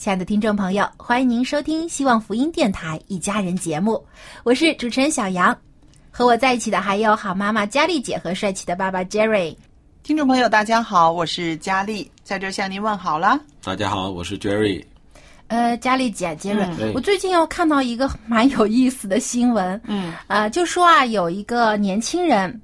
亲爱的听众朋友，欢迎您收听希望福音电台《一家人》节目，我是主持人小杨。和我在一起的还有好妈妈佳丽姐和帅气的爸爸 Jerry。听众朋友，大家好，我是佳丽，在这向您问好了。大家好，我是 Jerry。呃，佳丽姐、杰瑞，对我最近又看到一个蛮有意思的新闻，嗯呃，就说啊，有一个年轻人，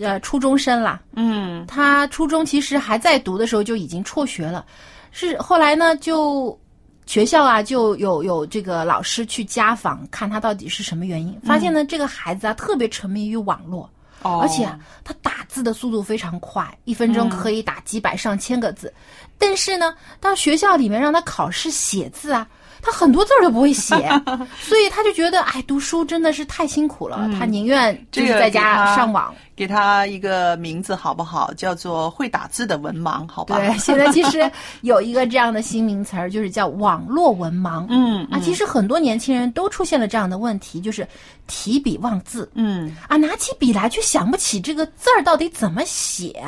呃，初中生啦，嗯他初中其实还在读的时候就已经辍学了，是后来呢就学校啊就有有这个老师去家访，看他到底是什么原因，发现呢、这个孩子啊特别沉迷于网络。哦而且啊他打字的速度非常快，一分钟可以打几百上千个字。但是呢，到学校里面让他考试写字啊，他很多字儿都不会写，所以他就觉得，哎，读书真的是太辛苦了，他宁愿就是在家上网。给他一个名字好不好？叫做会打字的文盲，好吧？对，现在其实有一个这样的新名词儿，就是叫网络文盲。嗯啊，其实很多年轻人都出现了这样的问题，就是提笔忘字。嗯啊，拿起笔来却想不起这个字儿到底怎么写。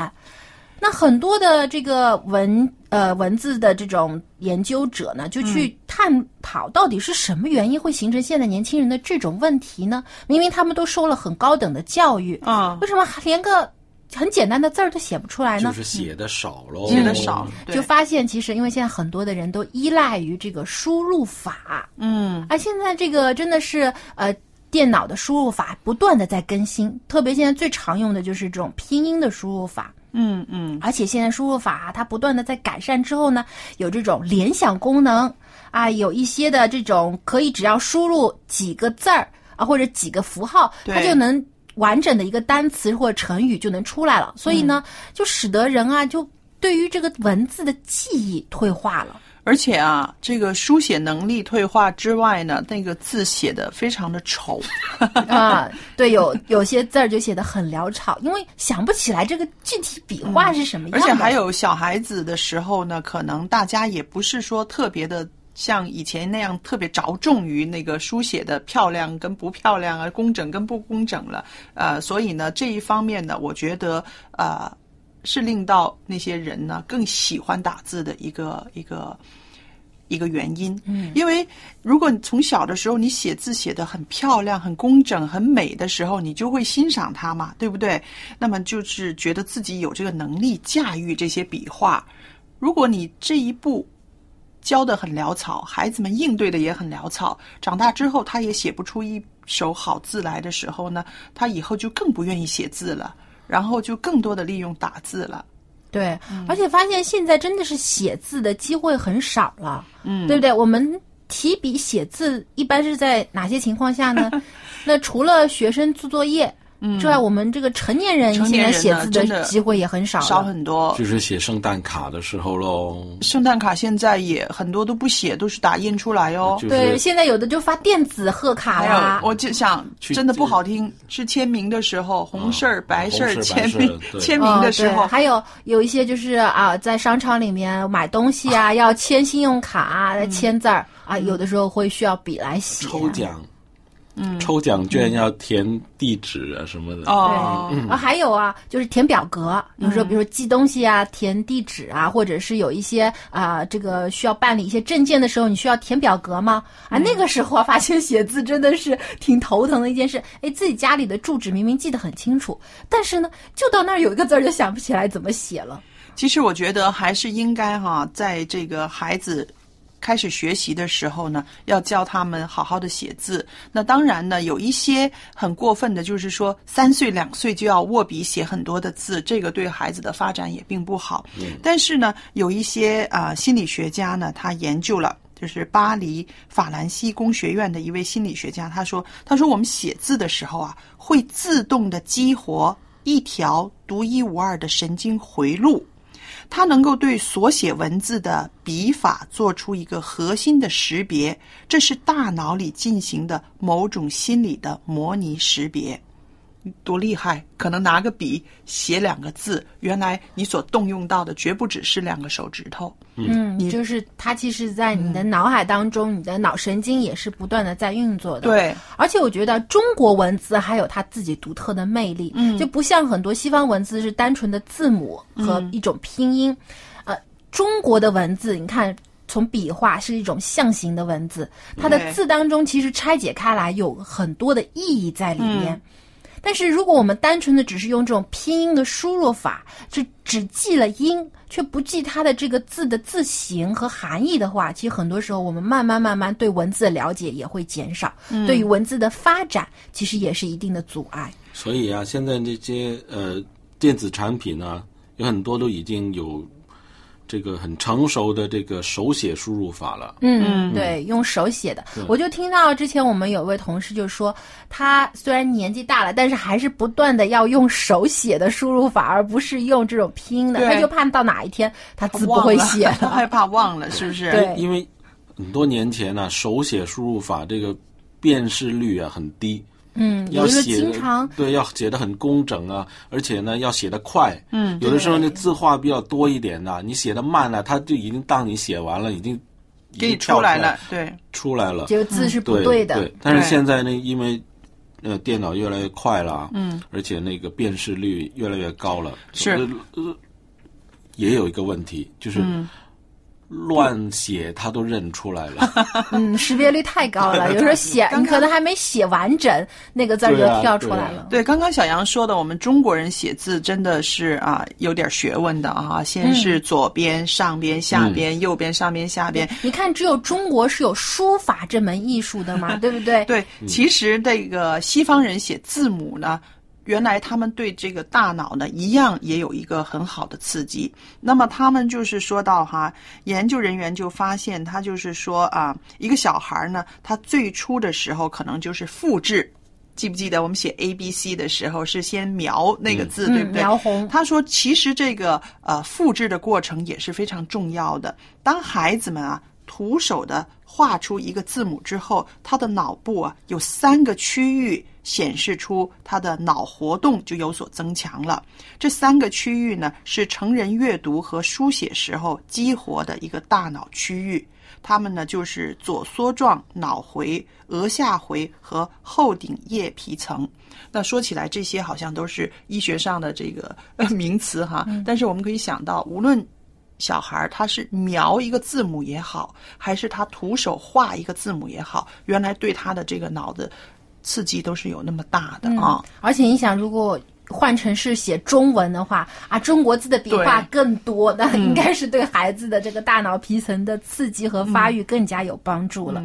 那很多的这个文呃文字的这种研究者呢，就去探讨到底是什么原因会形成现在年轻人的这种问题呢？明明他们都受了很高等的教育，啊，为什么连个很简单的字儿都写不出来呢？就是写的少喽，写的少，就发现其实因为现在很多的人都依赖于这个输入法，嗯。啊，现在这个真的是呃，电脑的输入法不断的在更新，特别现在最常用的就是这种拼音的输入法，嗯嗯而且现在输入法它不断的在改善之后呢，有这种联想功能啊，有一些的这种可以只要输入几个字儿啊或者几个符号，它就能。完整的一个单词或者成语就能出来了，所以呢，就使得人啊，就对于这个文字的记忆退化了。而且啊，这个书写能力退化之外呢，那个字写的非常的丑。啊，对，有有些字儿就写的很潦草，因为想不起来这个具体笔画是什么样的。而且还有小孩子的时候呢，可能大家也不是说特别的像以前那样特别着重于那个书写的漂亮跟不漂亮啊，工整跟不工整了。呃，所以呢，这一方面呢，我觉得呃是令到那些人呢更喜欢打字的一个一个。一个原因，嗯，因为如果你从小的时候你写字写得很漂亮、很工整、很美的时候，你就会欣赏它嘛，对不对？那么就是觉得自己有这个能力驾驭这些笔画。如果你这一步教的很潦草，孩子们应对的也很潦草，长大之后他也写不出一手好字来的时候呢，他以后就更不愿意写字了，然后就更多的利用打字了。对，而且发现现在真的是写字的机会很少了，嗯，对不对？我们提笔写字一般是在哪些情况下呢？那除了学生做作业之外，我们这个成年人现成年人在写字的机会也很少。少很多。就是写圣诞卡的时候喽，圣诞卡现在也很多都不写，都是打印出来哦。就是对，现在有的就发电子贺卡还啦有，。我就想，真的不好听，是签名的时候，红事儿、白事儿签名 签名的时候哦，还有有一些就是啊，在商场里面买东西啊，要签信用卡啊，来签字儿啊，有的时候会需要笔来写。抽奖，嗯，抽奖券要填地址啊什么的。哦，啊，还有啊，就是填表格，有时候比如说寄东西啊，填地址啊，或者是有一些啊、这个需要办理一些证件的时候，你需要填表格吗？啊，那个时候啊，发现写字真的是挺头疼的一件事。哎，自己家里的住址明明记得很清楚，但是呢，就到那儿有一个字儿就想不起来怎么写了。其实我觉得还是应该哈，在这个孩子开始学习的时候呢，要教他们好好的写字。那当然呢，有一些很过分的，就是说三岁两岁就要握笔写很多的字，这个对孩子的发展也并不好。但是呢，有一些啊、心理学家呢，他研究了。就是巴黎法兰西工学院的一位心理学家，他说：“他说我们写字的时候啊，会自动的激活一条独一无二的神经回路，它能够对所写文字的笔法做出一个核心的识别，这是大脑里进行的某种心理的模拟识别。多厉害！可能拿个笔写两个字，原来你所动用到的绝不只是两个手指头。嗯，你就是它其实，在你的脑海当中，你的脑神经也是不断的在运作的。对，而且我觉得中国文字还有它自己独特的魅力，嗯，就不像很多西方文字是单纯的字母和一种拼音，呃，中国的文字，你看。从笔画是一种象形的文字，它的字当中其实拆解开来有很多的意义在里面。但是如果我们单纯的只是用这种拼音的输入法，就只记了音，却不记它的这个字的字形和含义的话，其实很多时候我们慢慢慢慢对文字的了解也会减少，对于文字的发展其实也是一定的阻碍。所以啊，现在这些呃电子产品呢、有很多都已经有这个很成熟的这个手写输入法了。嗯，对，用手写的，我就听到之前我们有位同事就说，他虽然年纪大了，但是还是不断的要用手写的输入法，而不是用这种拼音的，他就怕到哪一天他字不会写。他了。害怕忘了，是不是？对。因为很多年前呢、手写输入法这个辨识率啊很低，嗯，要写经常对要写的很工整啊，而且呢要写的快。嗯，有的时候那字画比较多一点的，你写的慢了，他就已经当你写完了，已经已给你出来了，对，出来了。这个字是不对的。对，但是现在呢，因为呃电脑越来越快了，嗯，而且那个辨识率越来越高了，是也有一个问题，就是嗯乱写他都认出来了。嗯，识别率太高了，有时候写你可能还没写完整，那个字儿就跳出来了。对，刚刚小杨说的，我们中国人写字真的是啊有点学问的啊，先是左边、上边、下边、右边、上边、下边。你看，只有中国是有书法这门艺术的嘛，对不对？对，其实这个西方人写字母呢。原来他们对这个大脑呢，一样也有一个很好的刺激。那么他们就是说到哈，研究人员就发现，他就是说啊，一个小孩呢，他最初的时候可能就是复制。记不记得我们写 A B C 的时候是先描那个字，对不对？嗯描红他说，其实这个呃复制的过程也是非常重要的。当孩子们啊徒手的画出一个字母之后，他的脑部啊有三个区域显示出他的脑活动就有所增强了。这三个区域呢是成人阅读和书写时候激活的一个大脑区域。它们呢就是左梭状脑回、额下回和后顶叶皮层。那说起来，这些好像都是医学上的这个呃名词哈，但是我们可以想到，无论小孩儿他是描一个字母也好，还是他徒手画一个字母也好，原来对他的这个脑子刺激都是有那么大的啊。而且你想，如果换成是写中文的话啊，中国字的笔画更多，那应该是对孩子的这个大脑皮层的刺激和发育更加有帮助了。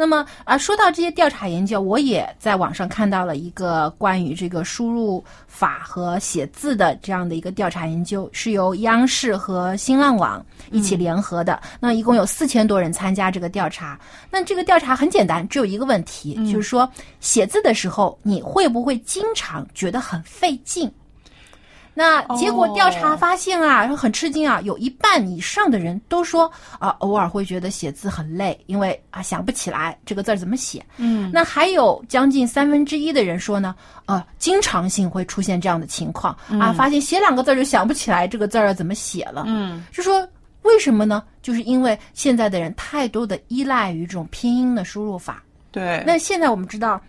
那么啊，说到这些调查研究，我也在网上看到了一个关于这个输入法和写字的这样的一个调查研究，是由央视和新浪网一起联合的。那一共有四千多人参加这个调查。那这个调查很简单，只有一个问题，就是说写字的时候你会不会经常觉得很费劲？那结果调查发现啊，很吃惊啊，有一半以上的人都说啊，偶尔会觉得写字很累，因为啊想不起来这个字儿怎么写。嗯，那还有将近三分之一的人说呢，呃，经常性会出现这样的情况啊，发现写两个字儿就想不起来这个字儿要怎么写了。嗯，就说为什么呢？就是因为现在的人太多的依赖于这种拼音的输入法。对，那现在我们知道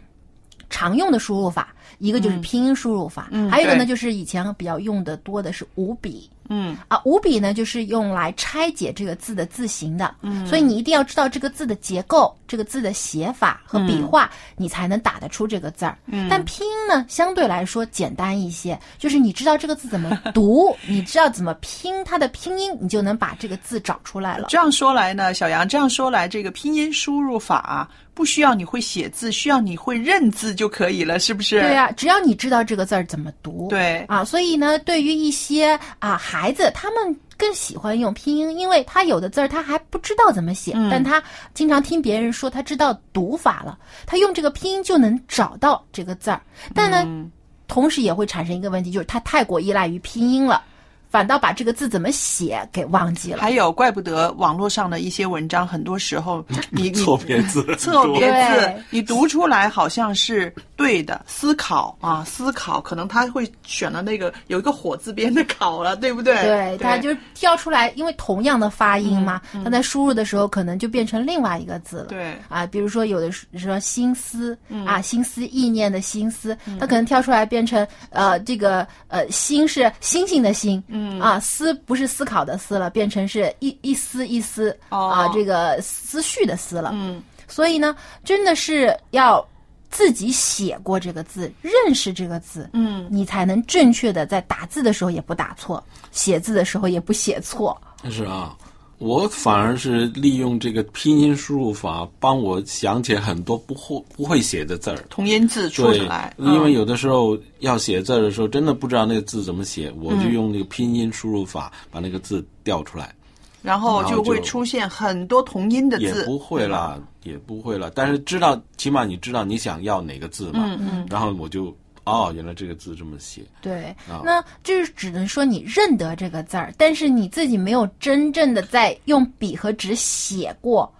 常用的输入法。一个就是拼音输入法，嗯还有一个呢，对就是以前比较用的多的是五笔。嗯啊，五笔呢就是用来拆解这个字的字形的，嗯所以你一定要知道这个字的结构、这个字的写法和笔画，你才能打得出这个字儿。嗯但拼音呢相对来说简单一些，就是你知道这个字怎么读，你知道怎么拼它的拼音，你就能把这个字找出来了。这样说来呢，小杨这样说来，这个拼音输入法啊，不需要你会写字，需要你会认字就可以了，是不是？对啊，只要你知道这个字儿怎么读，对。啊，所以呢，对于一些啊孩子，他们更喜欢用拼音，因为他有的字儿他还不知道怎么写，嗯。但他经常听别人说他知道读法了，他用这个拼音就能找到这个字儿。但呢，嗯。同时也会产生一个问题，就是他太过依赖于拼音了，反倒把这个字怎么写给忘记了。还有，怪不得网络上的一些文章，很多时候 你你错别字 错别字，你读出来好像是对的，思考啊，思考，可能他会选了那个有一个火字边的考了，对不对？对，他就挑出来，因为同样的发音嘛，他在输入的时候可能就变成另外一个字了。对。啊，比如说有的说心思、嗯。啊，心思意念的心思，他可能挑出来变成呃这个呃心是星星的星，嗯啊思不是思考的思了，变成是一一丝一丝、哦。啊这个思绪的思了。嗯。所以呢，真的是要自己写过这个字，认识这个字，嗯，你才能正确的在打字的时候也不打错，写字的时候也不写错。是啊，我反而是利用这个拼音输入法，帮我想起很多不会不会写的字儿。同音字出对来，，因为嗯有的时候要写字儿的时候，真的不知道那个字怎么写，我就用那个拼音输入法把那个字调出来，然后就会出现很多同音的字，也不会啦，也不会了。但是知道，起码你知道你想要哪个字嘛。嗯嗯然后我就哦，原来这个字这么写。对，啊那就是只能说你认得这个字儿，但是你自己没有真正的在用笔和纸写过。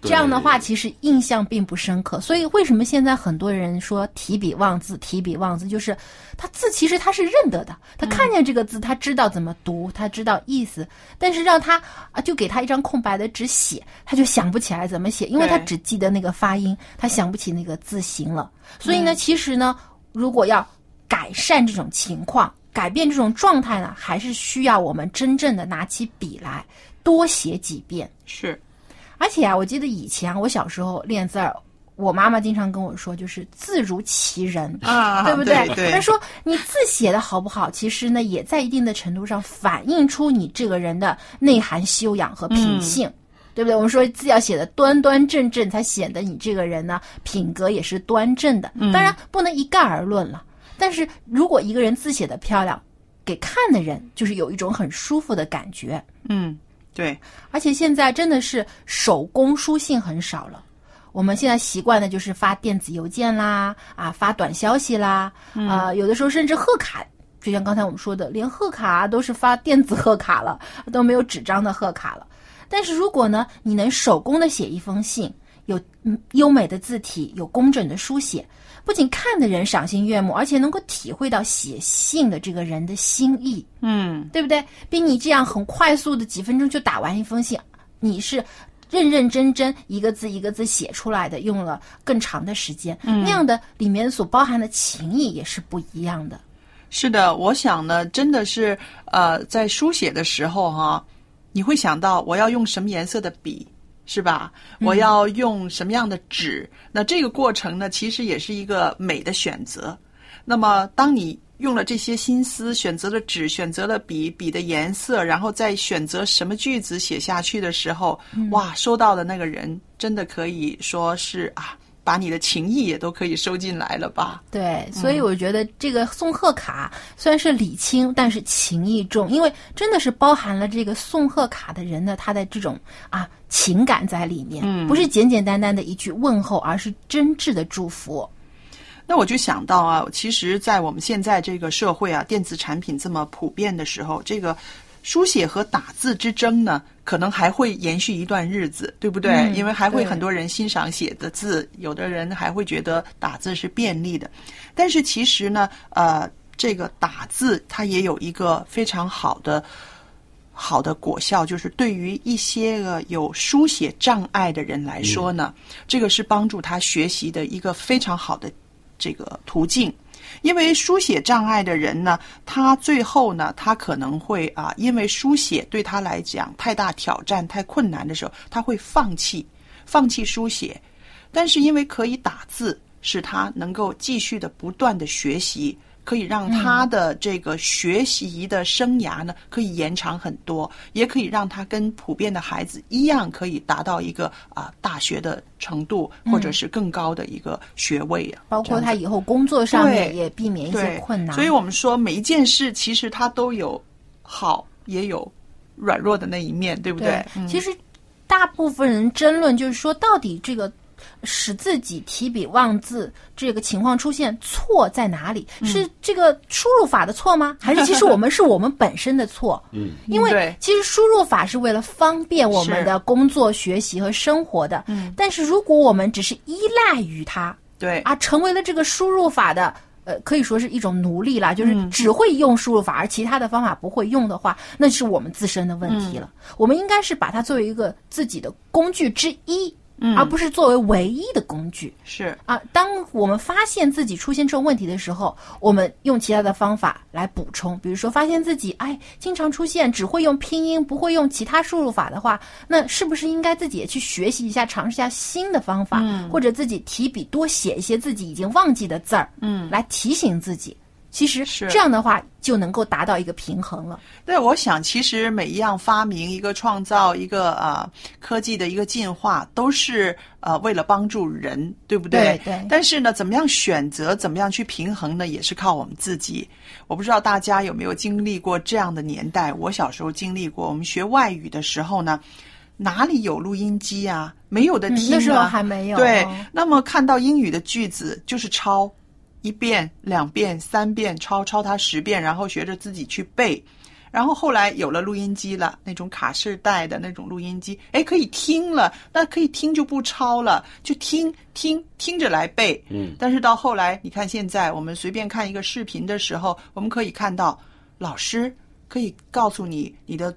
这样的话，其实印象并不深刻。所以，为什么现在很多人说提笔忘字？提笔忘字就是他字其实他是认得的，他看见这个字，他知道怎么读，他知道意思。但是让他啊，就给他一张空白的纸写，他就想不起来怎么写，因为他只记得那个发音，他想不起那个字形了。所以呢，其实呢，如果要改善这种情况，改变这种状态呢，还是需要我们真正的拿起笔来多写几遍。是而且啊，我记得以前啊，我小时候练字儿，我妈妈经常跟我说，就是字如其人。啊，对不对？对，她说你字写的好不好，其实呢，也在一定的程度上反映出你这个人的内涵修养和品性。对不对？我们说字要写的端端正正，才显得你这个人呢品格也是端正的。当然不能一概而论了。但是如果一个人字写的漂亮，给看的人就是有一种很舒服的感觉。嗯，对，而且现在真的是手工书信很少了。我们现在习惯的就是发电子邮件啦，啊，发短消息啦，啊、有的时候甚至贺卡，就像刚才我们说的，连贺卡都是发电子贺卡了，都没有纸张的贺卡了。但是如果呢，你能手工的写一封信，有嗯优美的字体，有工整的书写，不仅看的人赏心悦目，而且能够体会到写信的这个人的心意。嗯，对不对？比你这样很快速的几分钟就打完一封信，你是认认真真一个字一个字写出来的，用了更长的时间，那样的里面所包含的情谊也是不一样的。是的，我想呢，真的是呃，在书写的时候哈、你会想到我要用什么颜色的笔，是吧？我要用什么样的纸？那这个过程呢，其实也是一个美的选择。那么当你用了这些心思，选择了纸，选择了笔，笔的颜色，然后再选择什么句子写下去的时候，哇，收到的那个人真的可以说是啊。把你的情谊也都可以收进来了吧？对，所以我觉得这个送贺卡虽然是礼轻，但是情意重，因为真的是包含了这个送贺卡的人的他的这种啊情感在里面，嗯不是简简单单的一句问候，而是真挚的祝福。那我就想到啊，其实，在我们现在这个社会啊，电子产品这么普遍的时候，这个书写和打字之争呢，可能还会延续一段日子，对不对？嗯因为还会很多人欣赏写的字，有的人还会觉得打字是便利的。但是其实呢，呃，这个打字它也有一个非常好的。好的果效就是对于一些个有书写障碍的人来说呢，这个是帮助他学习的一个非常好的这个途径。因为书写障碍的人呢，他最后呢，他可能会啊，因为书写对他来讲太大挑战、太困难的时候，他会放弃，放弃书写。但是因为可以打字，使他能够继续的不断的学习，可以让他的这个学习的生涯呢，可以延长很多，也可以让他跟普遍的孩子一样，可以达到一个啊大学的程度，或者是更高的一个学位啊。包括他以后工作上面也避免一些困难。所以我们说每一件事其实它都有好，也有软弱的那一面，对不对？嗯其实大部分人争论就是说，到底这个使自己提笔忘字这个情况出现错在哪里？嗯是这个输入法的错吗？还是其实我们是我们本身的错？嗯，因为其实输入法是为了方便我们的工作、学习和生活的。嗯但是如果我们只是依赖于它，对啊，成为了这个输入法的。呃，可以说是一种奴隶啦，就是嗯只会用输入法，而其他的方法不会用的话，那是我们自身的问题了。我们应该是把它作为一个自己的工具之一，而不是作为唯一的工具。是。啊。当我们发现自己出现这种问题的时候，我们用其他的方法来补充，比如说发现自己哎经常出现只会用拼音，不会用其他输入法的话，那是不是应该自己也去学习一下，尝试一下新的方法，或者自己提笔多写一些自己已经忘记的字儿，嗯，来提醒自己。其实是这样的话就能够达到一个平衡了。对，我想其实每一样发明、一个创造、一个呃科技的一个进化，都是呃为了帮助人，对不对？对对但是呢，怎么样选择，怎么样去平衡呢，也是靠我们自己。我不知道大家有没有经历过这样的年代，我小时候经历过。我们学外语的时候呢，哪里有录音机啊？没有的嗯听、啊 那时候还没有对哦，那么看到英语的句子就是抄。一遍、两遍、三遍，抄抄它十遍，然后学着自己去背。然后后来有了录音机了，那种卡式带的那种录音机，哎，可以听了，那可以听就不抄了，就听听听着来背。嗯，但是到后来，你看现在我们随便看一个视频的时候，我们可以看到老师可以告诉你你的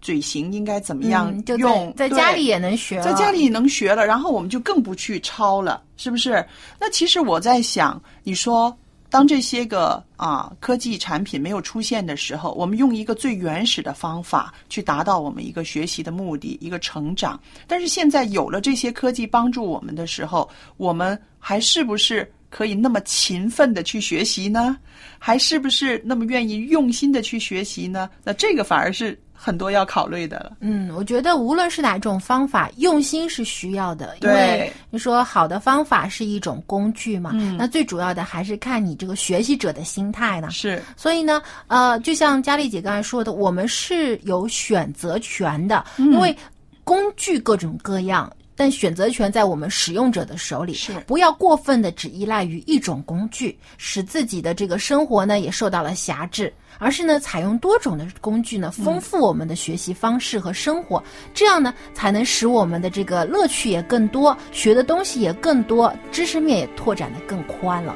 嘴型应该怎么样嗯，就用，对在在家里也能学了，在家里也能学了，然后我们就更不去抄了，是不是？那其实我在想，你说当这些个啊科技产品没有出现的时候，我们用一个最原始的方法去达到我们一个学习的目的，一个成长。但是现在有了这些科技帮助我们的时候，我们还是不是可以那么勤奋的去学习呢？还是不是那么愿意用心的去学习呢？那这个反而是很多要考虑的了。嗯，我觉得无论是哪种方法，用心是需要的，因对为你说好的方法是一种工具嘛，嗯那最主要的还是看你这个学习者的心态呢。是，所以呢，呃，就像佳丽姐刚才说的，我们是有选择权的，嗯因为工具各种各样。但选择权在我们使用者的手里，是。不要过分的只依赖于一种工具，使自己的这个生活呢也受到了辖制，而是呢采用多种的工具呢，丰富我们的学习方式和生活，这样呢才能使我们的这个乐趣也更多，学的东西也更多，知识面也拓展的更宽了。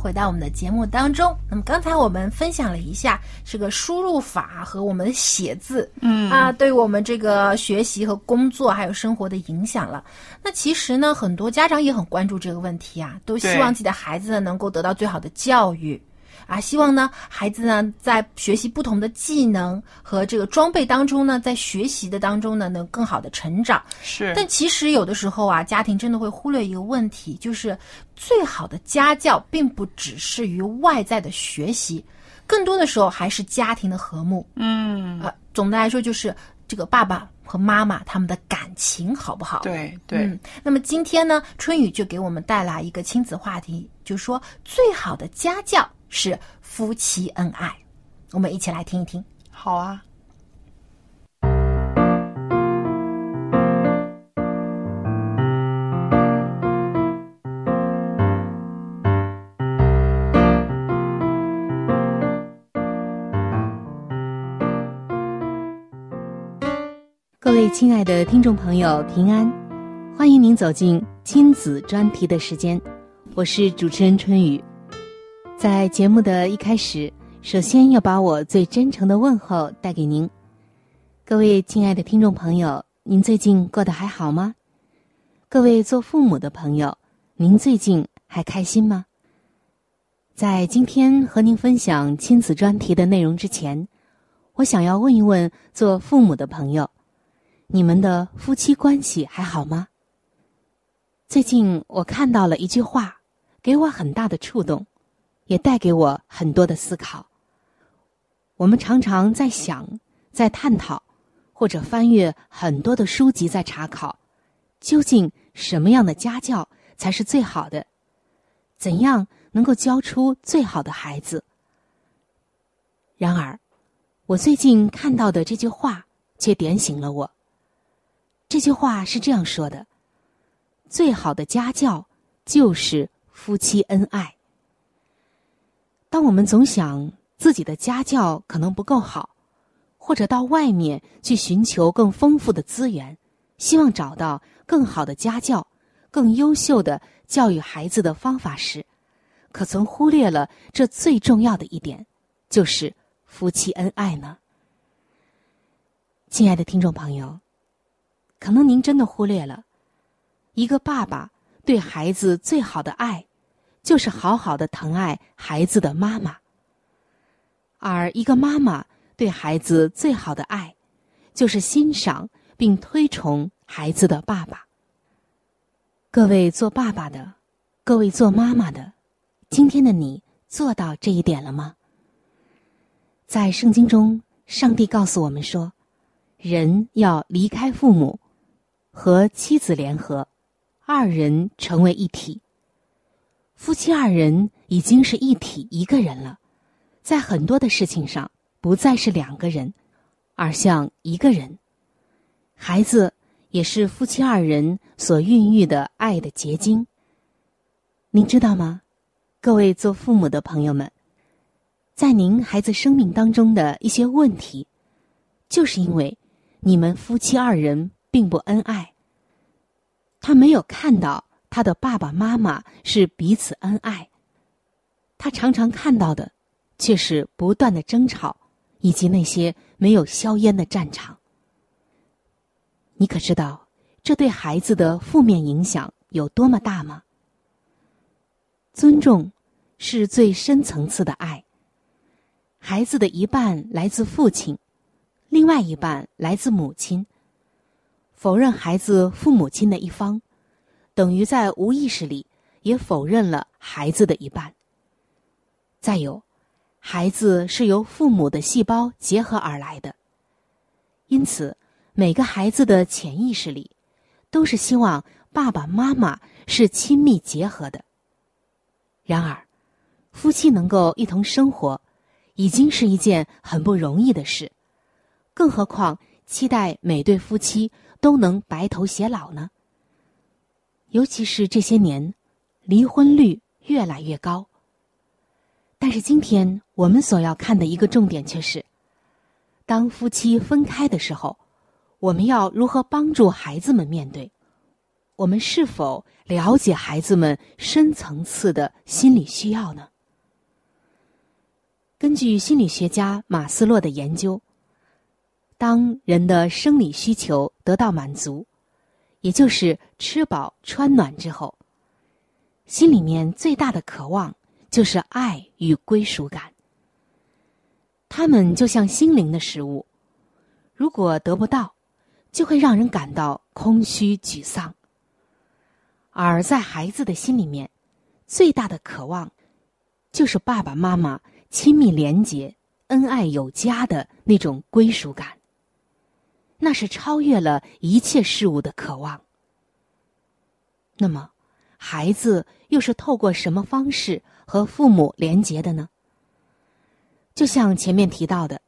回到我们的节目当中。那么刚才我们分享了一下这个输入法和我们的写字，嗯啊，对我们这个学习和工作还有生活的影响了。那其实呢，很多家长也很关注这个问题啊，都希望自己的孩子呢能够得到最好的教育。啊，希望呢，孩子呢在学习不同的技能和这个装备当中呢，在学习的当中呢，能更好的成长。是但其实有的时候啊，家庭真的会忽略一个问题，就是最好的家教并不只是于外在的学习，更多的时候还是家庭的和睦。嗯，呃，总的来说就是这个爸爸和妈妈他们的感情好不好？对对，嗯，那么今天呢，春雨就给我们带来一个亲子话题，就说最好的家教是夫妻恩爱。我们一起来听一听。好啊。各位亲爱的听众朋友，平安！欢迎您走进亲子专题的时间，我是主持人春雨。在节目的一开始，首先要把我最真诚的问候带给您。各位亲爱的听众朋友，您最近过得还好吗？各位做父母的朋友，您最近还开心吗？在今天和您分享亲子专题的内容之前，我想要问一问做父母的朋友。你们的夫妻关系还好吗？最近我看到了一句话，给我很大的触动，也带给我很多的思考。我们常常在想，在探讨，或者翻阅很多的书籍，在查考，究竟什么样的家教才是最好的？怎样能够教出最好的孩子？然而，我最近看到的这句话却点醒了我。这句话是这样说的：“最好的家教就是夫妻恩爱。”当我们总想自己的家教可能不够好，或者到外面去寻求更丰富的资源，希望找到更好的家教、更优秀的教育孩子的方法时，可曾忽略了这最重要的一点，就是夫妻恩爱呢？亲爱的听众朋友，可能您真的忽略了，一个爸爸对孩子最好的爱，就是好好的疼爱孩子的妈妈；而一个妈妈对孩子最好的爱，就是欣赏并推崇孩子的爸爸。各位做爸爸的，各位做妈妈的，今天的你做到这一点了吗？在圣经中，上帝告诉我们说。人要离开父母，和妻子联合，二人成为一体。夫妻二人已经是一体一个人了，在很多的事情上不再是两个人，而像一个人。孩子也是夫妻二人所孕育的爱的结晶。您知道吗？各位做父母的朋友们，在您孩子生命当中的一些问题，就是因为。你们夫妻二人并不恩爱。他没有看到他的爸爸妈妈是彼此恩爱，他常常看到的却是不断的争吵，以及那些没有硝烟的战场。你可知道这对孩子的负面影响有多么大吗？尊重是最深层次的爱。孩子的一半来自父亲。另外一半来自母亲。否认孩子父母亲的一方，等于在无意识里也否认了孩子的一半。再有，孩子是由父母的细胞结合而来的，因此每个孩子的潜意识里都是希望爸爸妈妈是亲密结合的。然而，夫妻能够一同生活，已经是一件很不容易的事。更何况，期待每对夫妻都能白头偕老呢？尤其是这些年，离婚率越来越高。但是今天我们所要看的一个重点却是：当夫妻分开的时候，我们要如何帮助孩子们面对？我们是否了解孩子们深层次的心理需要呢？根据心理学家马斯洛的研究。当人的生理需求得到满足，也就是吃饱穿暖之后，心里面最大的渴望就是爱与归属感。他们就像心灵的食物，如果得不到，就会让人感到空虚沮丧。而在孩子的心里面，最大的渴望，就是爸爸妈妈亲密连结、恩爱有加的那种归属感。那是超越了一切事物的渴望。那么，孩子又是透过什么方式和父母连结的呢？就像前面提到的，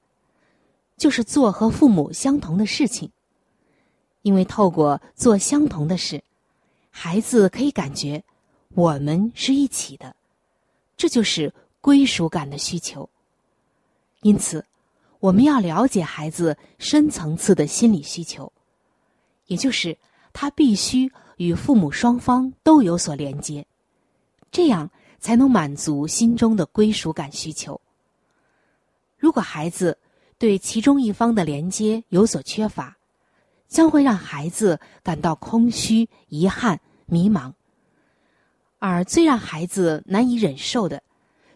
就是做和父母相同的事情。因为透过做相同的事，孩子可以感觉我们是一起的，这就是归属感的需求。因此。我们要了解孩子深层次的心理需求，也就是他必须与父母双方都有所连接，这样才能满足心中的归属感需求。如果孩子对其中一方的连接有所缺乏，将会让孩子感到空虚、遗憾、迷茫。而最让孩子难以忍受的，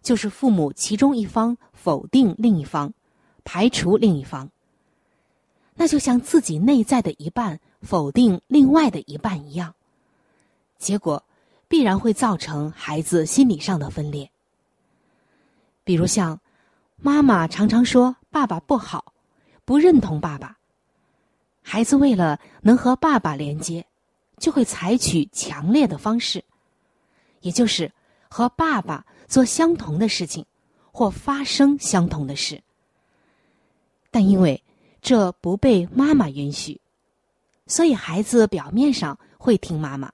就是父母其中一方否定另一方。排除另一方，那就像自己内在的一半否定另外的一半一样，结果必然会造成孩子心理上的分裂。比如像妈妈常常说爸爸不好，不认同爸爸，孩子为了能和爸爸连接，就会采取强烈的方式，也就是和爸爸做相同的事情，或发生相同的事。但因为这不被妈妈允许，所以孩子表面上会听妈妈，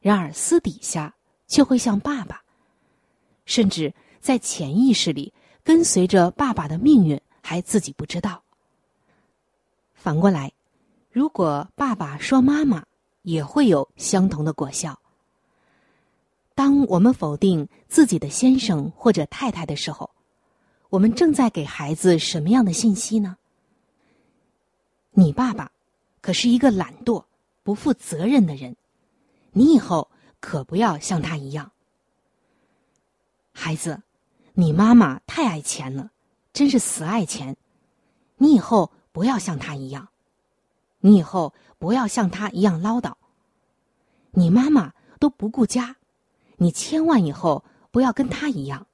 然而私底下却会像爸爸，甚至在潜意识里跟随着爸爸的命运，还自己不知道。反过来，如果爸爸说妈妈，也会有相同的果效。当我们否定自己的先生或者太太的时候，我们正在给孩子什么样的信息呢？你爸爸可是一个懒惰、不负责任的人，你以后可不要像他一样。孩子，你妈妈太爱钱了，真是死爱钱，你以后不要像他一样，你以后不要像他一样唠叨。你妈妈都不顾家，你千万以后不要跟他一样。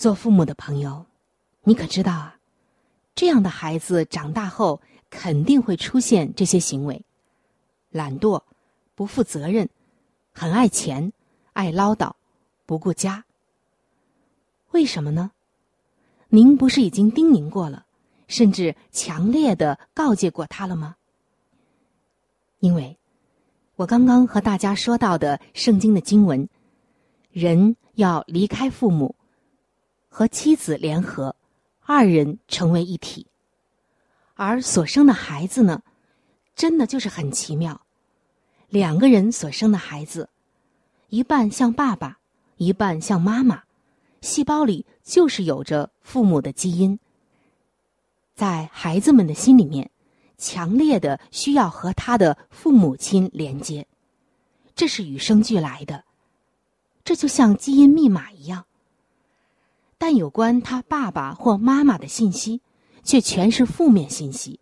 做父母的朋友，你可知道啊？这样的孩子长大后肯定会出现这些行为：懒惰、不负责任、很爱钱、爱唠叨、不顾家。为什么呢？您不是已经叮咛过了，甚至强烈的告诫过他了吗？因为，我刚刚和大家说到的圣经的经文，人要离开父母。和妻子联合，二人成为一体。而所生的孩子呢，真的就是很奇妙。两个人所生的孩子，一半像爸爸，一半像妈妈，细胞里就是有着父母的基因。在孩子们的心里面，强烈的需要和他的父母亲连接，这是与生俱来的。这就像基因密码一样。但有关他爸爸或妈妈的信息，却全是负面信息。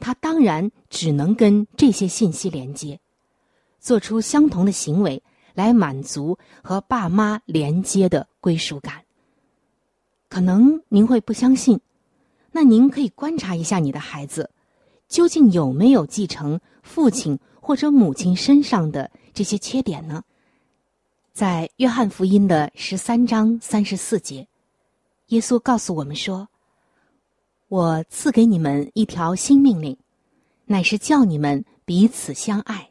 他当然只能跟这些信息连接，做出相同的行为来满足和爸妈连接的归属感。可能您会不相信，那您可以观察一下你的孩子，究竟有没有继承父亲或者母亲身上的这些缺点呢？在约翰福音的十三章三十四节，耶稣告诉我们说：“我赐给你们一条新命令，乃是叫你们彼此相爱。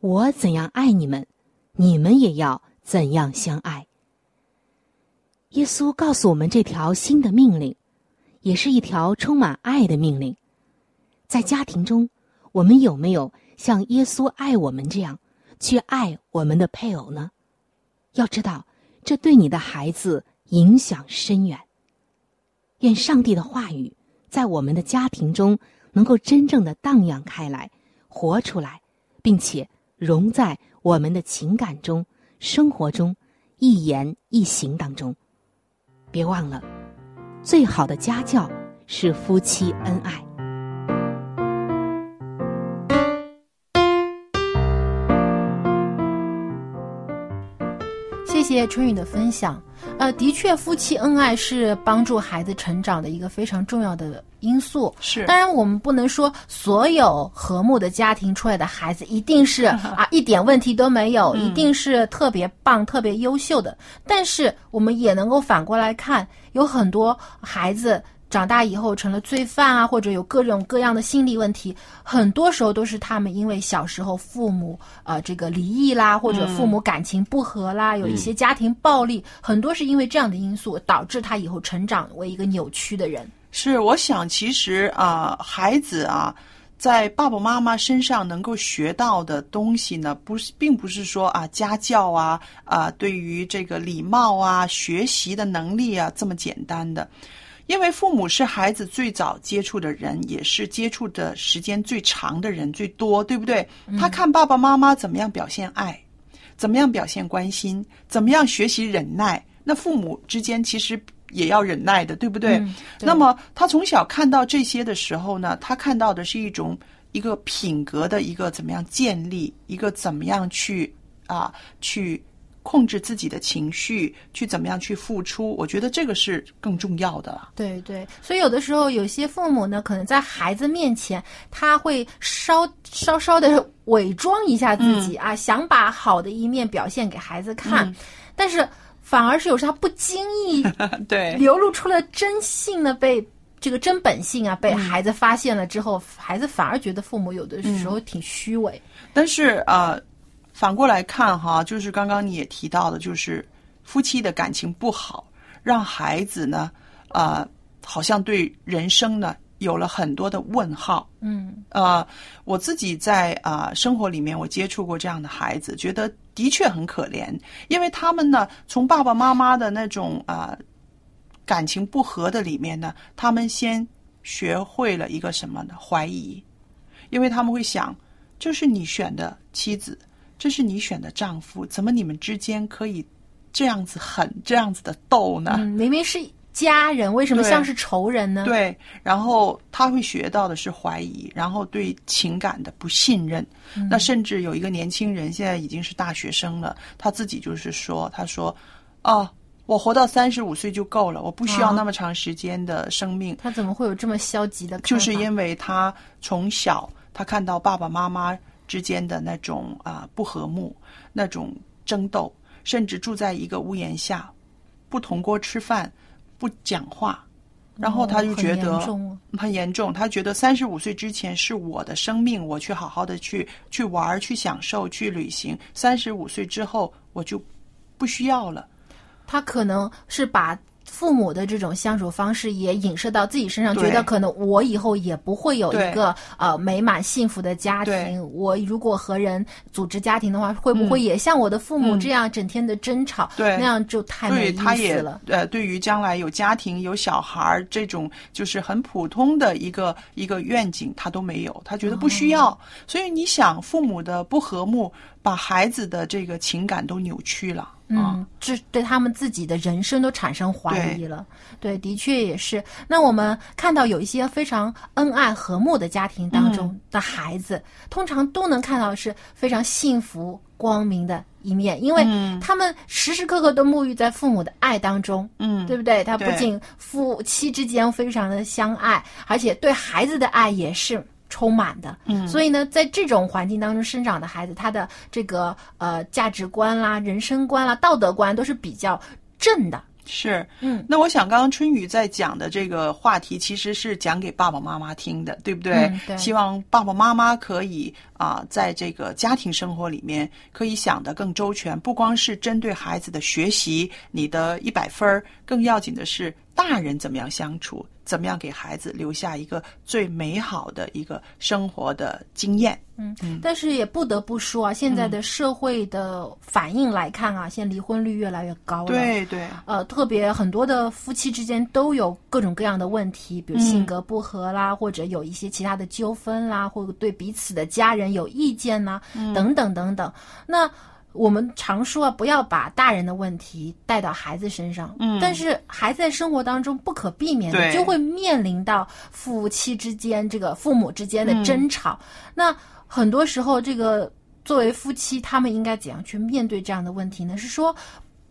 我怎样爱你们，你们也要怎样相爱。”耶稣告诉我们这条新的命令，也是一条充满爱的命令。在家庭中，我们有没有像耶稣爱我们这样去爱我们的配偶呢？要知道，这对你的孩子影响深远。愿上帝的话语在我们的家庭中能够真正的荡漾开来、活出来，并且融在我们的情感中、生活中、一言一行当中。别忘了，最好的家教是夫妻恩爱。谢谢春雨的分享。呃，的确，夫妻恩爱是帮助孩子成长的一个非常重要的因素。是，当然我们不能说所有和睦的家庭出来的孩子一定是 啊一点问题都没有，一定是特别棒、特别优秀的。但是我们也能够反过来看，有很多孩子。长大以后成了罪犯啊，或者有各种各样的心理问题，很多时候都是他们因为小时候父母呃这个离异啦，或者父母感情不和啦，有一些家庭暴力，很多是因为这样的因素导致他以后成长为一个扭曲的人。是，我想其实啊，孩子啊，在爸爸妈妈身上能够学到的东西呢，不是，并不是说啊家教啊啊，对于这个礼貌啊、学习的能力啊这么简单的。因为父母是孩子最早接触的人，也是接触的时间最长的人，最多，对不对？他看爸爸妈妈怎么样表现爱，怎么样表现关心，怎么样学习忍耐。那父母之间其实也要忍耐的，对不对？嗯对那么他从小看到这些的时候呢，他看到的是一种一个品格的一个怎么样建立，一个怎么样去啊去控制自己的情绪，去怎么样去付出。我觉得这个是更重要的了。对对，所以有的时候有些父母呢，可能在孩子面前，他会稍稍稍的伪装一下自己、啊，想把好的一面表现给孩子看，嗯但是反而是有时候他不经意 对流露出了真性呢，被这个真本性啊，被孩子发现了之后，孩子反而觉得父母有的时候挺虚伪。但是呃，反过来看哈，就是刚刚你也提到的，就是夫妻的感情不好，让孩子呢，呃，好像对人生呢有了很多的问号。嗯呃，我自己在啊、呃生活里面，我接触过这样的孩子，觉得的确很可怜，因为他们呢，从爸爸妈妈的那种啊、呃感情不和的里面呢，他们先学会了一个什么呢？怀疑，因为他们会想，这是你选的妻子，这是你选的丈夫，怎么你们之间可以这样子狠，这样子的斗呢？嗯，明明是家人，为什么像是仇人呢？，对，然后他会学到的是怀疑，然后对情感的不信任。嗯那甚至有一个年轻人，现在已经是大学生了，他自己就是说，他说：“哦，我活到三十五岁就够了，我不需要啊那么长时间的生命。他怎么会有这么消极的？就是因为他从小他看到爸爸妈妈之间的那种啊、不和睦，那种争斗，甚至住在一个屋檐下，不同锅吃饭，不讲话，然后他就觉得、很严重，他觉得三十五岁之前是我的生命，我去好好的去去玩、去享受、去旅行。三十五岁之后，我就不需要了。他可能是把父母的这种相处方式也影射到自己身上，觉得可能我以后也不会有一个呃美满幸福的家庭。我如果和人组织家庭的话，会不会嗯也像我的父母嗯这样整天的争吵？对那样就太没对，意他也思了。呃，对于将来有家庭、有小孩儿这种就是很普通的一个一个愿景，他都没有，他觉得不需要。哦所以你想，父母的不和睦，把孩子的这个情感都扭曲了。啊嗯，这对他们自己的人生都产生怀疑了。对，的确也是。那我们看到有一些非常恩爱和睦的家庭当中嗯的孩子，通常都能看到是非常幸福光明的一面，因为嗯他们时时刻刻都沐浴在父母的爱当中。嗯，对不对？他不仅夫妻之间非常的相爱，而且对孩子的爱也是充满的。嗯所以呢，在这种环境当中生长的孩子，他的这个呃价值观啦、人生观啦、道德观都是比较正的。是，嗯，那我想刚刚春雨在讲的这个话题，其实是讲给爸爸妈妈听的，对不对？嗯对希望爸爸妈妈可以啊、在这个家庭生活里面可以想得更周全，不光是针对孩子的学习，你的一百分儿，更要紧的是大人怎么样相处，怎么样给孩子留下一个最美好的一个生活的经验。嗯，但是也不得不说啊，现在的社会的反应来看啊，现在离婚率越来越高了。对对，呃，特别很多的夫妻之间都有各种各样的问题，比如嗯性格不合啦，或者有一些其他的纠纷啦，或者对彼此的家人有意见呐，嗯等等等等。那我们常说啊，不要把大人的问题带到孩子身上，嗯但是孩子在生活当中不可避免的就会面临到夫妻之间这个父母之间的嗯争吵。那很多时候，这个作为夫妻，他们应该怎样去面对这样的问题呢？是说，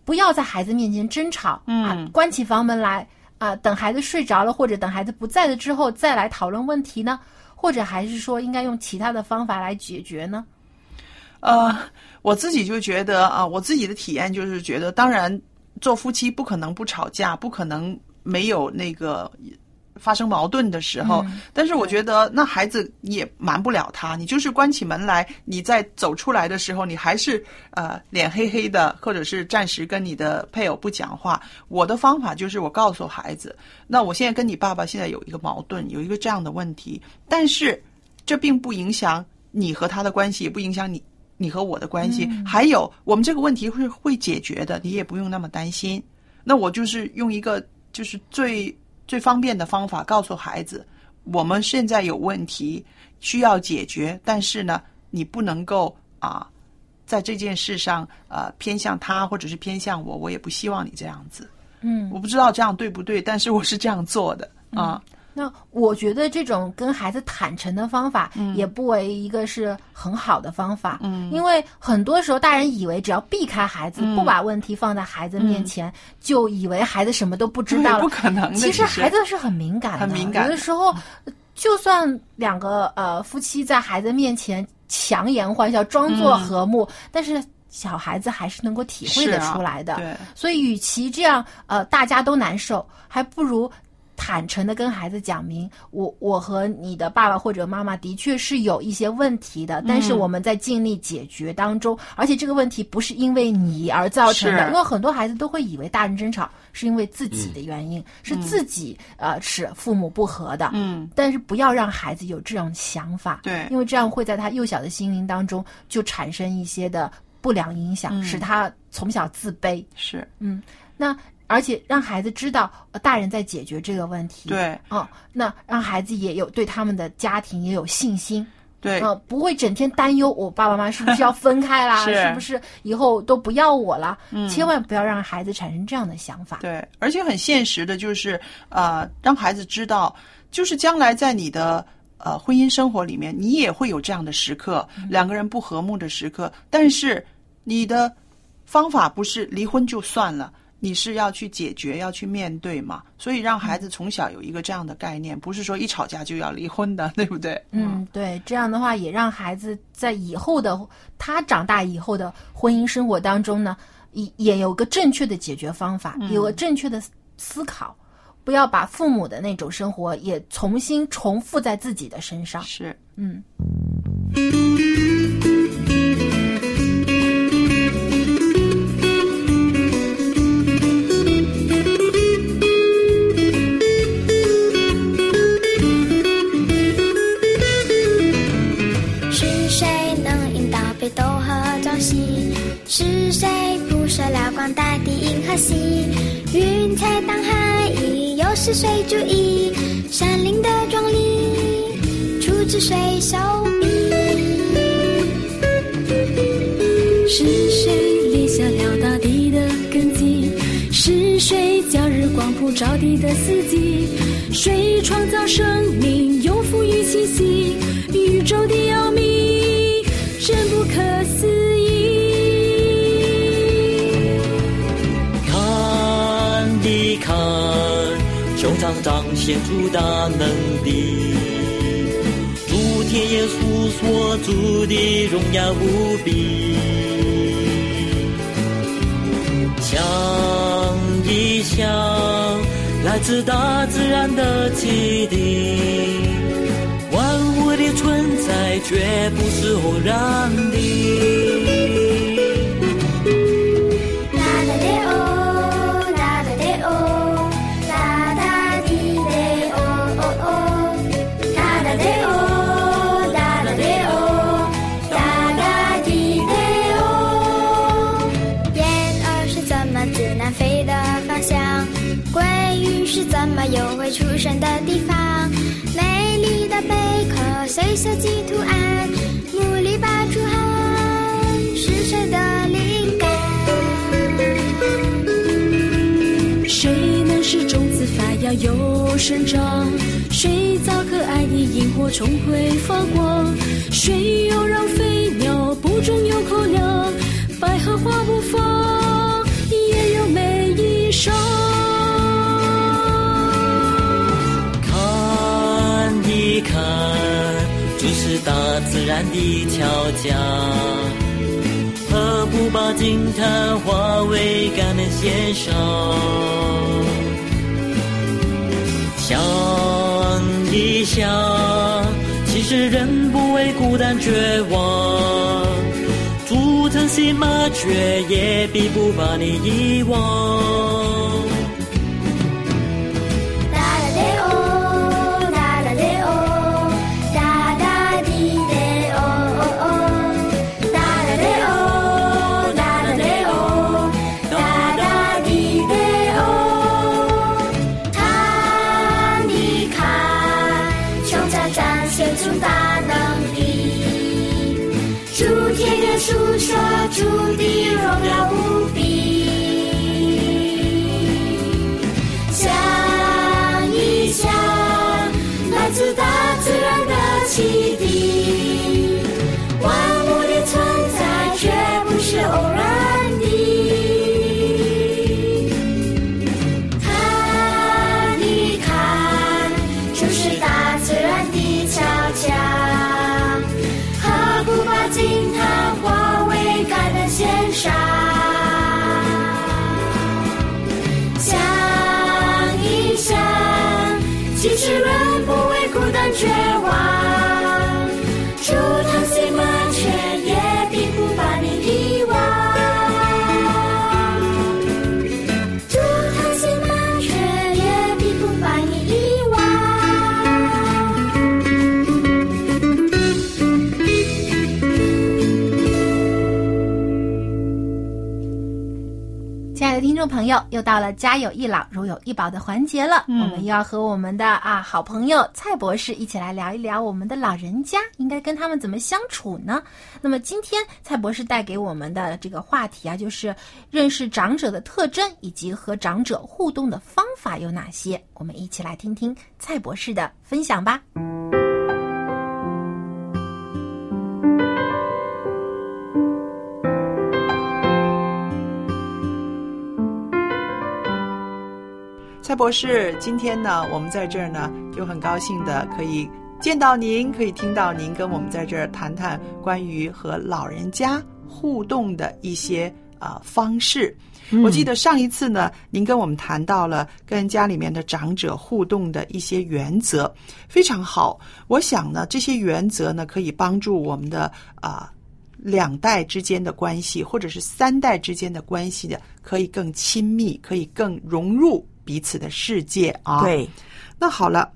不要在孩子面前争吵，嗯啊，关起房门来啊，等孩子睡着了或者等孩子不在了之后再来讨论问题呢？或者还是说应该用其他的方法来解决呢？呃，我自己就觉得啊，我自己的体验就是觉得，当然做夫妻不可能不吵架，不可能没有那个发生矛盾的时候。嗯但是我觉得那孩子也瞒不了他，你就是关起门来，你在走出来的时候，你还是呃脸黑黑的，或者是暂时跟你的配偶不讲话。我的方法就是我告诉孩子，那我现在跟你爸爸现在有一个矛盾，有一个这样的问题，但是这并不影响你和他的关系，也不影响你。你和我的关系，嗯还有我们这个问题会会解决的，你也不用那么担心。那我就是用一个就是最最方便的方法告诉孩子，我们现在有问题需要解决，但是呢，你不能够啊，在这件事上呃偏向他或者是偏向我，我也不希望你这样子。嗯，我不知道这样对不对，但是我是这样做的啊。那我觉得这种跟孩子坦诚的方法，也不为一个是很好的方法。嗯，因为很多时候大人以为只要避开孩子，嗯不把问题放在孩子面前，就以为孩子什么都不知道了。不可能的其实孩子是很敏感的，很敏感有的时候，就算两个呃夫妻在孩子面前强颜欢笑，装作和睦，但是。小孩子还是能够体会得出来的，对所以与其这样，呃，大家都难受，还不如坦诚的跟孩子讲明，我我和你的爸爸或者妈妈的确是有一些问题的，但是嗯。我们在尽力解决当中，而且这个问题不是因为你而造成的，因为很多孩子都会以为大人争吵是因为自己的原因，是自己呃使父母不和的，嗯，但是不要让孩子有这种想法，对。因为这样会在他幼小的心灵当中就产生一些的不良影响，嗯。使他从小自卑。是，嗯，那而且让孩子知道，呃大人在解决这个问题。对，嗯，那让孩子也有对他们的家庭也有信心。对嗯，不会整天担忧我爸爸妈妈是不是要分开啦，是不是以后都不要我了？嗯千万不要让孩子产生这样的想法。对，而且很现实的就是，呃，让孩子知道，就是将来在你的呃婚姻生活里面，你也会有这样的时刻，两个人不和睦的时刻，但是你的方法不是离婚就算了。你是要去解决，要去面对嘛，所以让孩子从小有一个这样的概念，不是说一吵架就要离婚的，对不对？嗯，对，这样的话也让孩子在以后的他长大以后的婚姻生活当中呢，也也有个正确的解决方法，嗯有个正确的思思考，不要把父母的那种生活也重新重复在自己的身上。是，嗯。的银河系？云彩当海翼，又是谁注意山林的壮丽？出自谁手笔？是谁立下了大地的根基？是谁将日光普照地的四季？谁创造生命，又赋予气息？宇宙的奥秘，真不可思议。穹苍彰显出大能力，诸天耶稣所主的荣耀无比。想一想，来自大自然的启迪，万物的存在绝不是偶然的。出生的地方？美丽的贝壳随设计图案，牡蛎拔出汗是谁的灵感？谁能使种子发芽又生长？谁造可爱的萤火虫会发光？谁又让飞鸟不中有口粮？百合花不放，也有美一双。这是大自然的巧匠，何不把惊叹化为感恩献上？想一想，其实人不为孤单绝望，竹藤心麻雀也必不把你遗忘。有大能力。祝天的书说祝地荣耀无比。想一想来自大自然的奇众朋友，又到了家有一老如有一宝的环节了。嗯我们又要和我们的啊好朋友蔡博士一起来聊一聊我们的老人家应该跟他们怎么相处呢？那么今天蔡博士带给我们的这个话题啊，就是认识长者的特征以及和长者互动的方法有哪些？我们一起来听听蔡博士的分享吧。蔡博士，今天呢，我们在这儿呢，就很高兴的可以见到您，可以听到您跟我们在这儿谈谈关于和老人家互动的一些啊、呃方式。嗯我记得上一次呢，您跟我们谈到了跟家里面的长者互动的一些原则，非常好。我想呢，这些原则呢，可以帮助我们的啊、两代之间的关系，或者是三代之间的关系的，可以更亲密，可以更融入彼此的世界啊。对，那好了，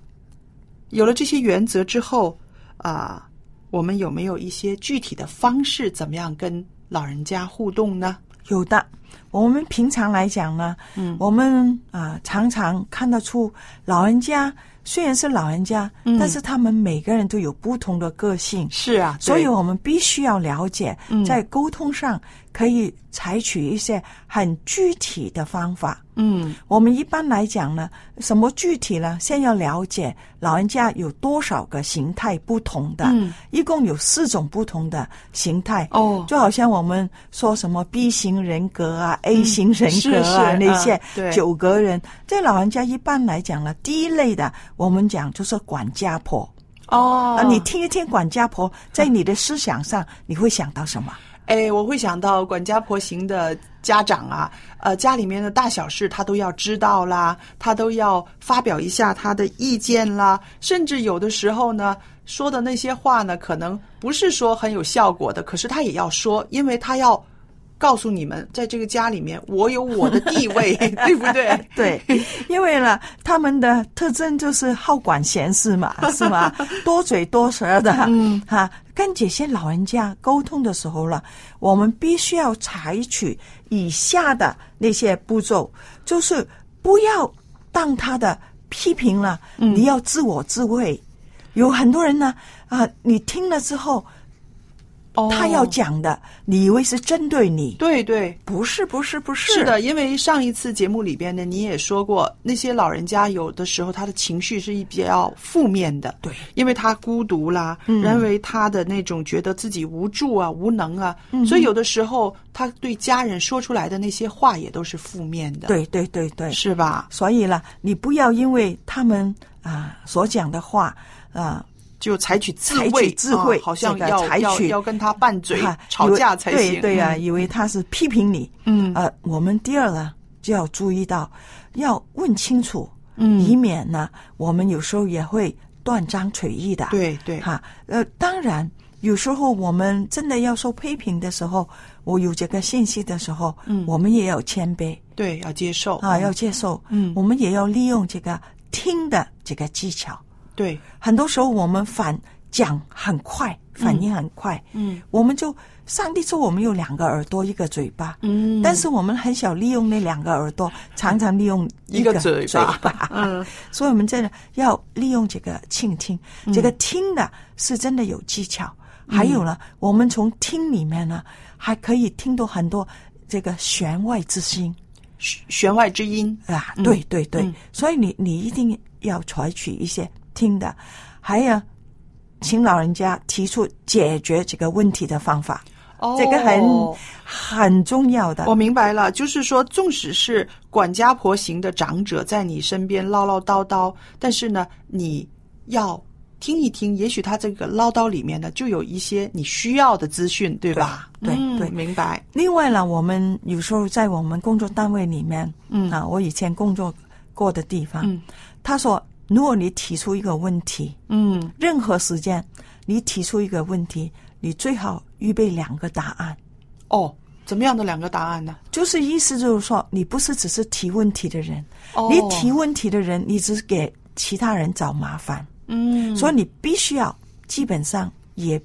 有了这些原则之后啊、我们有没有一些具体的方式，怎么样跟老人家互动呢？有的。我们平常来讲呢，嗯我们啊、常常看得出老人家虽然是老人家，嗯但是他们每个人都有不同的个性。是啊，所以我们必须要了解嗯，在沟通上可以采取一些很具体的方法。嗯我们一般来讲呢，什么具体呢？先要了解老人家有多少个形态不同的，嗯一共有四种不同的形态。哦就好像我们说什么 B 型人格啊、A 型人格啊、那些九格人，这老人家一般来讲呢，第一类的我们讲就是管家婆。哦啊，你听一听管家婆，在你的思想上，你会想到什么？哎，我会想到管家婆型的家长啊，呃，家里面的大小事他都要知道啦，他都要发表一下他的意见啦，甚至有的时候呢，说的那些话呢，可能不是说很有效果的，可是他也要说，因为他要告诉你们，在这个家里面，我有我的地位，对不对？对，因为呢，他们的特征就是好管闲事嘛，是吗？多嘴多舌的，嗯，哈、跟这些老人家沟通的时候呢，我们必须要采取以下的那些步骤，就是不要当他的批评了，你要自我自卫。有很多人呢，啊、你听了之后。他要讲的，你以为是针对你？对对，不是，不是，不是。是的，因为上一次节目里边呢，你也说过，那些老人家有的时候他的情绪是比较负面的，对，因为他孤独啦，嗯认为他的那种觉得自己无助啊、无能啊，嗯所以有的时候他对家人说出来的那些话也都是负面的，对对对对，是吧？所以呢，你不要因为他们啊、所讲的话啊。就采取自采卫取智慧，啊好像要采取要要跟他拌嘴啊吵架才行。对对呀、嗯。以为他是批评你。嗯。呃，我们第二呢就要注意到，要问清楚，嗯。以免呢我们有时候也会断章取义的。对对。哈，呃，当然有时候我们真的要受批评的时候，我有这个信息的时候，嗯。我们也要谦卑。对，要接受。啊，要接受。嗯。我们也要利用这个听的这个技巧。对，很多时候我们反讲很快，反应很快，嗯。我们就上帝说我们有两个耳朵，一个嘴巴，嗯。但是我们很少利用那两个耳朵，常常利用一个嘴嘴巴。嗯，所以我们真的要利用这个倾听，嗯。这个听的是真的有技巧。还有呢，我们从听里面呢，还可以听到很多这个弦外之音。弦外之音。啊，嗯。对对对，嗯。所以你你一定要采取一些听的，还有请老人家提出解决这个问题的方法，哦这个很很重要的。我明白了，就是说，纵使是管家婆型的长者在你身边唠唠叨叨，但是呢，你要听一听，也许他这个唠叨里面呢，就有一些你需要的资讯，对吧？对嗯对明白。另外呢，我们有时候在我们工作单位里面，嗯啊，我以前工作过的地方，嗯他说，如果你提出一个问题，嗯，任何时间你提出一个问题，你最好预备两个答案。哦，怎么样的两个答案呢？就是意思就是说，你不是只是提问题的人，哦你提问题的人，你只是给其他人找麻烦，嗯，所以你必须要基本上也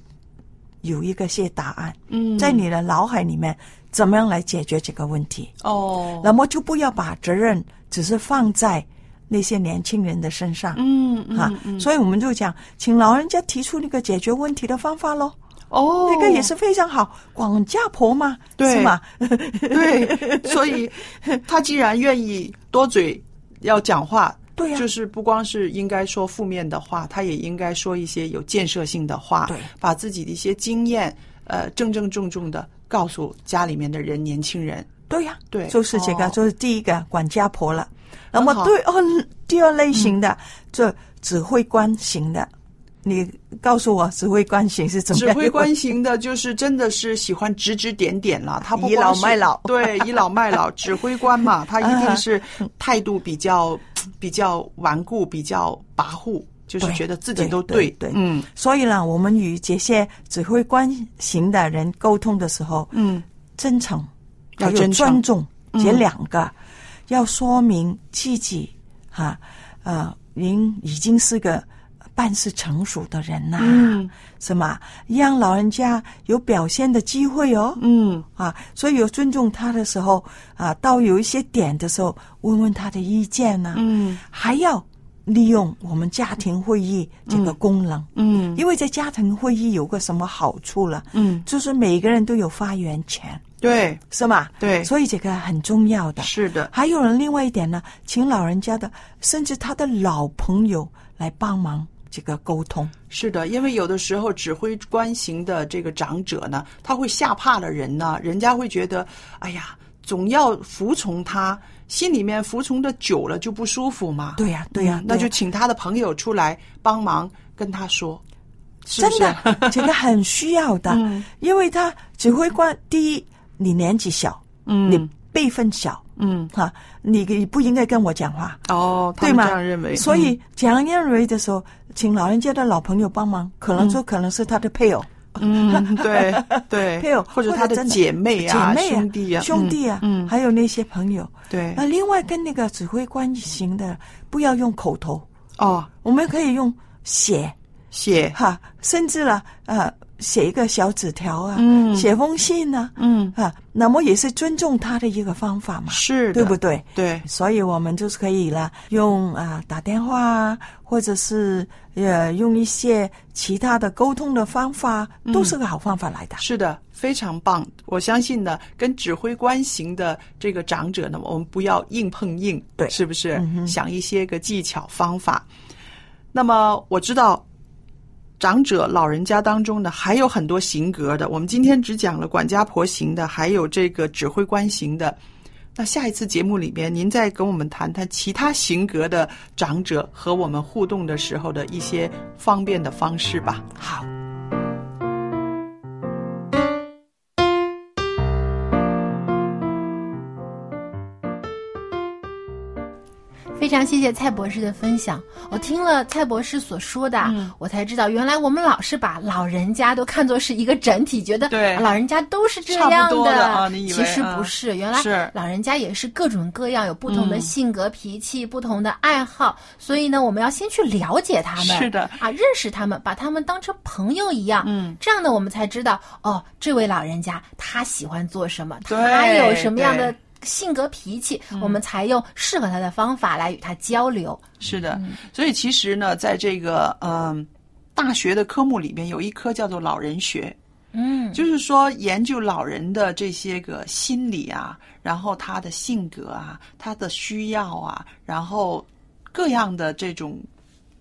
有一个些答案，嗯在你的脑海里面怎么样来解决这个问题。哦，那么就不要把责任只是放在那些年轻人的身上。嗯嗯啊，嗯所以我们就讲，请老人家提出那个解决问题的方法喽。哦，那个也是非常好，管家婆嘛，对是吗？对，所以他既然愿意多嘴要讲话，对呀就是不光是应该说负面的话，他也应该说一些有建设性的话，对，把自己的一些经验，呃，正正重重的告诉家里面的人，年轻人。对呀、对就是这个，哦就是第一个管家婆了。那么对哦，第二类型的，这指挥官型的，你告诉我指挥官型是怎么样？指挥官型的，就是真的是喜欢指指点点了。他不倚老卖老。对，倚老卖老。指挥官嘛，他一定是态度比较 比较顽固，比较跋扈，就是觉得自己都对对嗯。所以呢，我们与这些指挥官型的人沟通的时候，嗯，真诚要有要尊重嗯。这两个，要说明自己哈呃，您已经是个办事成熟的人呐、嗯是吗？让老人家有表现的机会哦。嗯啊，所以有尊重他的时候啊，到有一些点的时候，问问他的意见呢、嗯还要利用我们家庭会议这个功能。嗯因为在家庭会议有个什么好处了？嗯，就是每个人都有发言权，对是吗？对，所以这个很重要的。是的，还有人另外一点呢，请老人家的，甚至他的老朋友来帮忙这个沟通。是的，因为有的时候指挥官型的这个长者呢，他会吓怕了人呢，人家会觉得，哎呀，总要服从他，心里面服从的久了就不舒服嘛。对呀对呀嗯那就请他的朋友出来帮忙跟他说，真？的，这个很需要的，嗯因为他指挥官第一，你年纪小，嗯。你辈分小，嗯，哈，你你不应该跟我讲话，哦，对吗？这样认为，所以这样认为的时候，请老人家的老朋友帮忙，可能就可能是他的配偶。嗯，对 对，配偶或者他的姐妹啊、姐妹啊、兄弟啊、兄弟啊，嗯，嗯还有那些朋友。对。那另外跟那个指挥官型的，不要用口头，哦，我们可以用写。写。哈，甚至了呃写一个小纸条啊，嗯写封信呢、嗯啊，那么也是尊重他的一个方法嘛，是，对不对？对，所以我们就是可以了，用啊打电话啊，或者是呃用一些其他的沟通的方法，都是个好方法来的。是的，非常棒。我相信呢，跟指挥官型的这个长者呢，我们不要硬碰硬，对是不是？嗯想一些个技巧方法。那么我知道。长者老人家当中呢，还有很多型格的。我们今天只讲了管家婆型的，还有这个指挥官型的。那下一次节目里面，您再跟我们谈谈其他型格的长者和我们互动的时候的一些方便的方式吧。好。非常谢谢蔡博士的分享。我听了蔡博士所说的，嗯我才知道原来我们老是把老人家都看作是一个整体，觉得老人家都是这差样的其实嗯不是，原来是老人家也是各种各样，有不同的嗯性格、脾气、不同的爱好。所以呢，我们要先去了解他们，是的啊，认识他们，把他们当成朋友一样。嗯，这样呢，我们才知道哦，这位老人家他喜欢做什么，他有什么样的对。性格脾气，嗯。我们才用适合他的方法来与他交流。是的，所以其实呢，在这个嗯大学的科目里面，有一科叫做老人学，嗯，就是说研究老人的这些个心理啊，然后他的性格啊，他的需要啊，然后各样的这种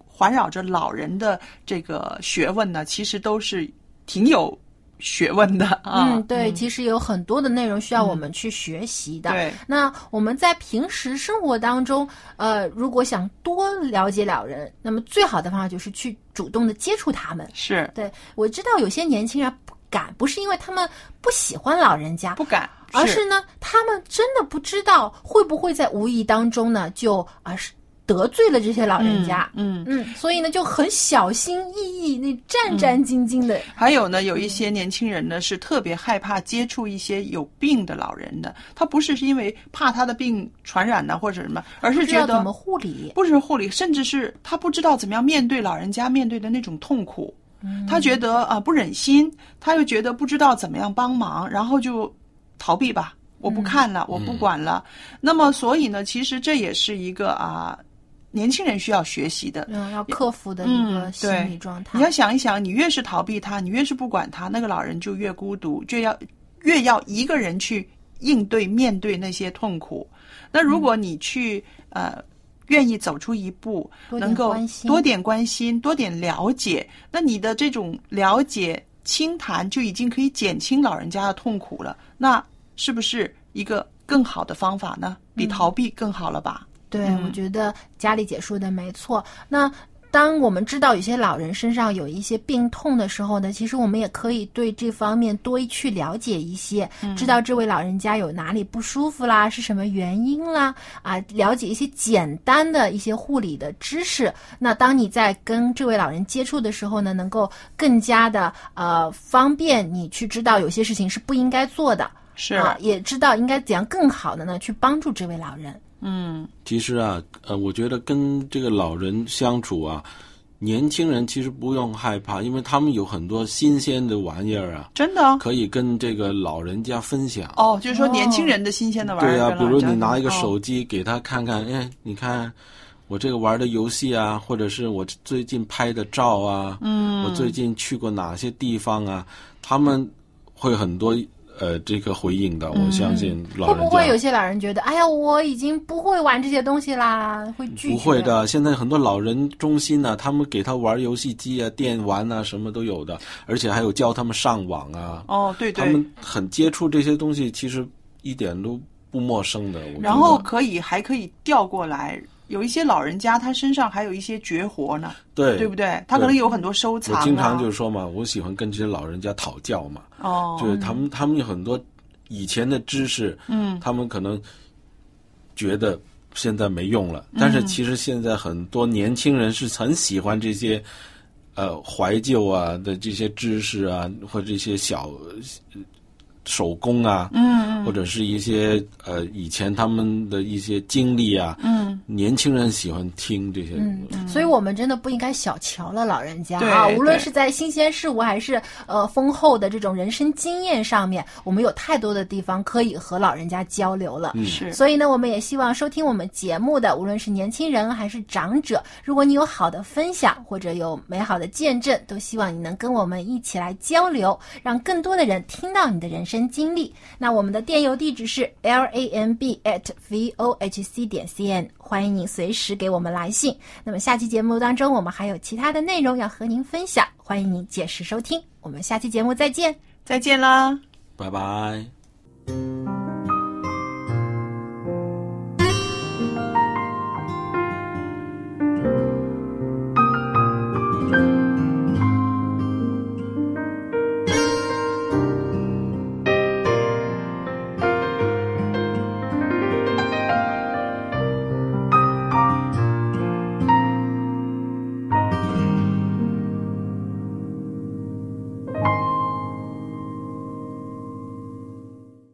环绕着老人的这个学问呢，其实都是挺有学问的啊。嗯，对，其实有很多的内容需要我们去学习的。对那我们在平时生活当中，呃，如果想多了解老人，那么最好的方法就是去主动的接触他们。是对，我知道有些年轻人不敢，不是因为他们不喜欢老人家，不敢，而是呢，他们真的不知道会不会在无意当中呢，就啊是。得罪了这些老人家，嗯嗯，所以呢就很小心翼翼，那战战兢兢的。还有呢，有一些年轻人呢是特别害怕接触一些有病的老人的，他不是是因为怕他的病传染呢或者什么，而是觉得怎么护理，不是护理，甚至是他不知道怎么样面对老人家面对的那种痛苦，他觉得啊、不忍心，他又觉得不知道怎么样帮忙，然后就逃避吧，我不看了，我不管了。那么，所以呢，其实这也是一个啊。年轻人需要学习的，嗯，要克服的一个心理状态。你要想一想，你越是逃避他，你越是不管他，那个老人就越孤独，就要越要一个人去应对面对那些痛苦。那如果你去呃愿意走出一步，能够多点关心、多点了解，那你的这种了解、倾谈就已经可以减轻老人家的痛苦了。那是不是一个更好的方法呢？比逃避更好了吧？对，我觉得佳丽姐说的没错。那当我们知道有些老人身上有一些病痛的时候呢，其实我们也可以对这方面多去了解一些，知道这位老人家有哪里不舒服啦，是什么原因啦，啊，了解一些简单的一些护理的知识。那当你在跟这位老人接触的时候呢，能够更加的呃方便你去知道有些事情是不应该做的，是啊，也知道应该怎样更好的呢去帮助这位老人。嗯，其实啊，呃，我觉得跟这个老人相处啊，年轻人其实不用害怕，因为他们有很多新鲜的玩意儿啊，真的可以跟这个老人家分享。哦，就是说年轻人的新鲜的玩意儿。对啊，比如你拿一个手机给他看看，哎，你看我这个玩的游戏啊，或者是我最近拍的照啊，嗯，我最近去过哪些地方啊，他们会很多。呃，这个回应的，我相信老人会不会有些老人觉得，哎呀，我已经不会玩这些东西啦，会拒绝？不会的，现在很多老人中心呢，他们给他玩游戏机啊、电玩啊，什么都有的，而且还有教他们上网啊。哦，对对，他们很接触这些东西，其实一点都不陌生的。然后可以还可以调过来。有一些老人家，他身上还有一些绝活呢，对对不对？他可能有很多收藏。我经常就是说嘛，我喜欢跟这些老人家讨教嘛，哦，就是他们他们有很多以前的知识，嗯，他们可能觉得现在没用了，但是其实现在很多年轻人是很喜欢这些呃怀旧啊的这些知识啊，或者这些小。手工啊，嗯，或者是一些呃以前他们的一些经历啊，嗯，年轻人喜欢听这些，嗯，所以我们真的不应该小瞧了老人家啊，无论是在新鲜事物还是呃丰厚的这种人生经验上面，我们有太多的地方可以和老人家交流了，是，所以呢，我们也希望收听我们节目的，无论是年轻人还是长者，如果你有好的分享或者有美好的见证，都希望你能跟我们一起来交流，让更多的人听到你的人生。经历，那我们的电邮地址是 l a m b at v o h c 点 c n，欢迎您随时给我们来信。那么下期节目当中，我们还有其他的内容要和您分享，欢迎您届时收听。我们下期节目再见，再见啦，拜拜。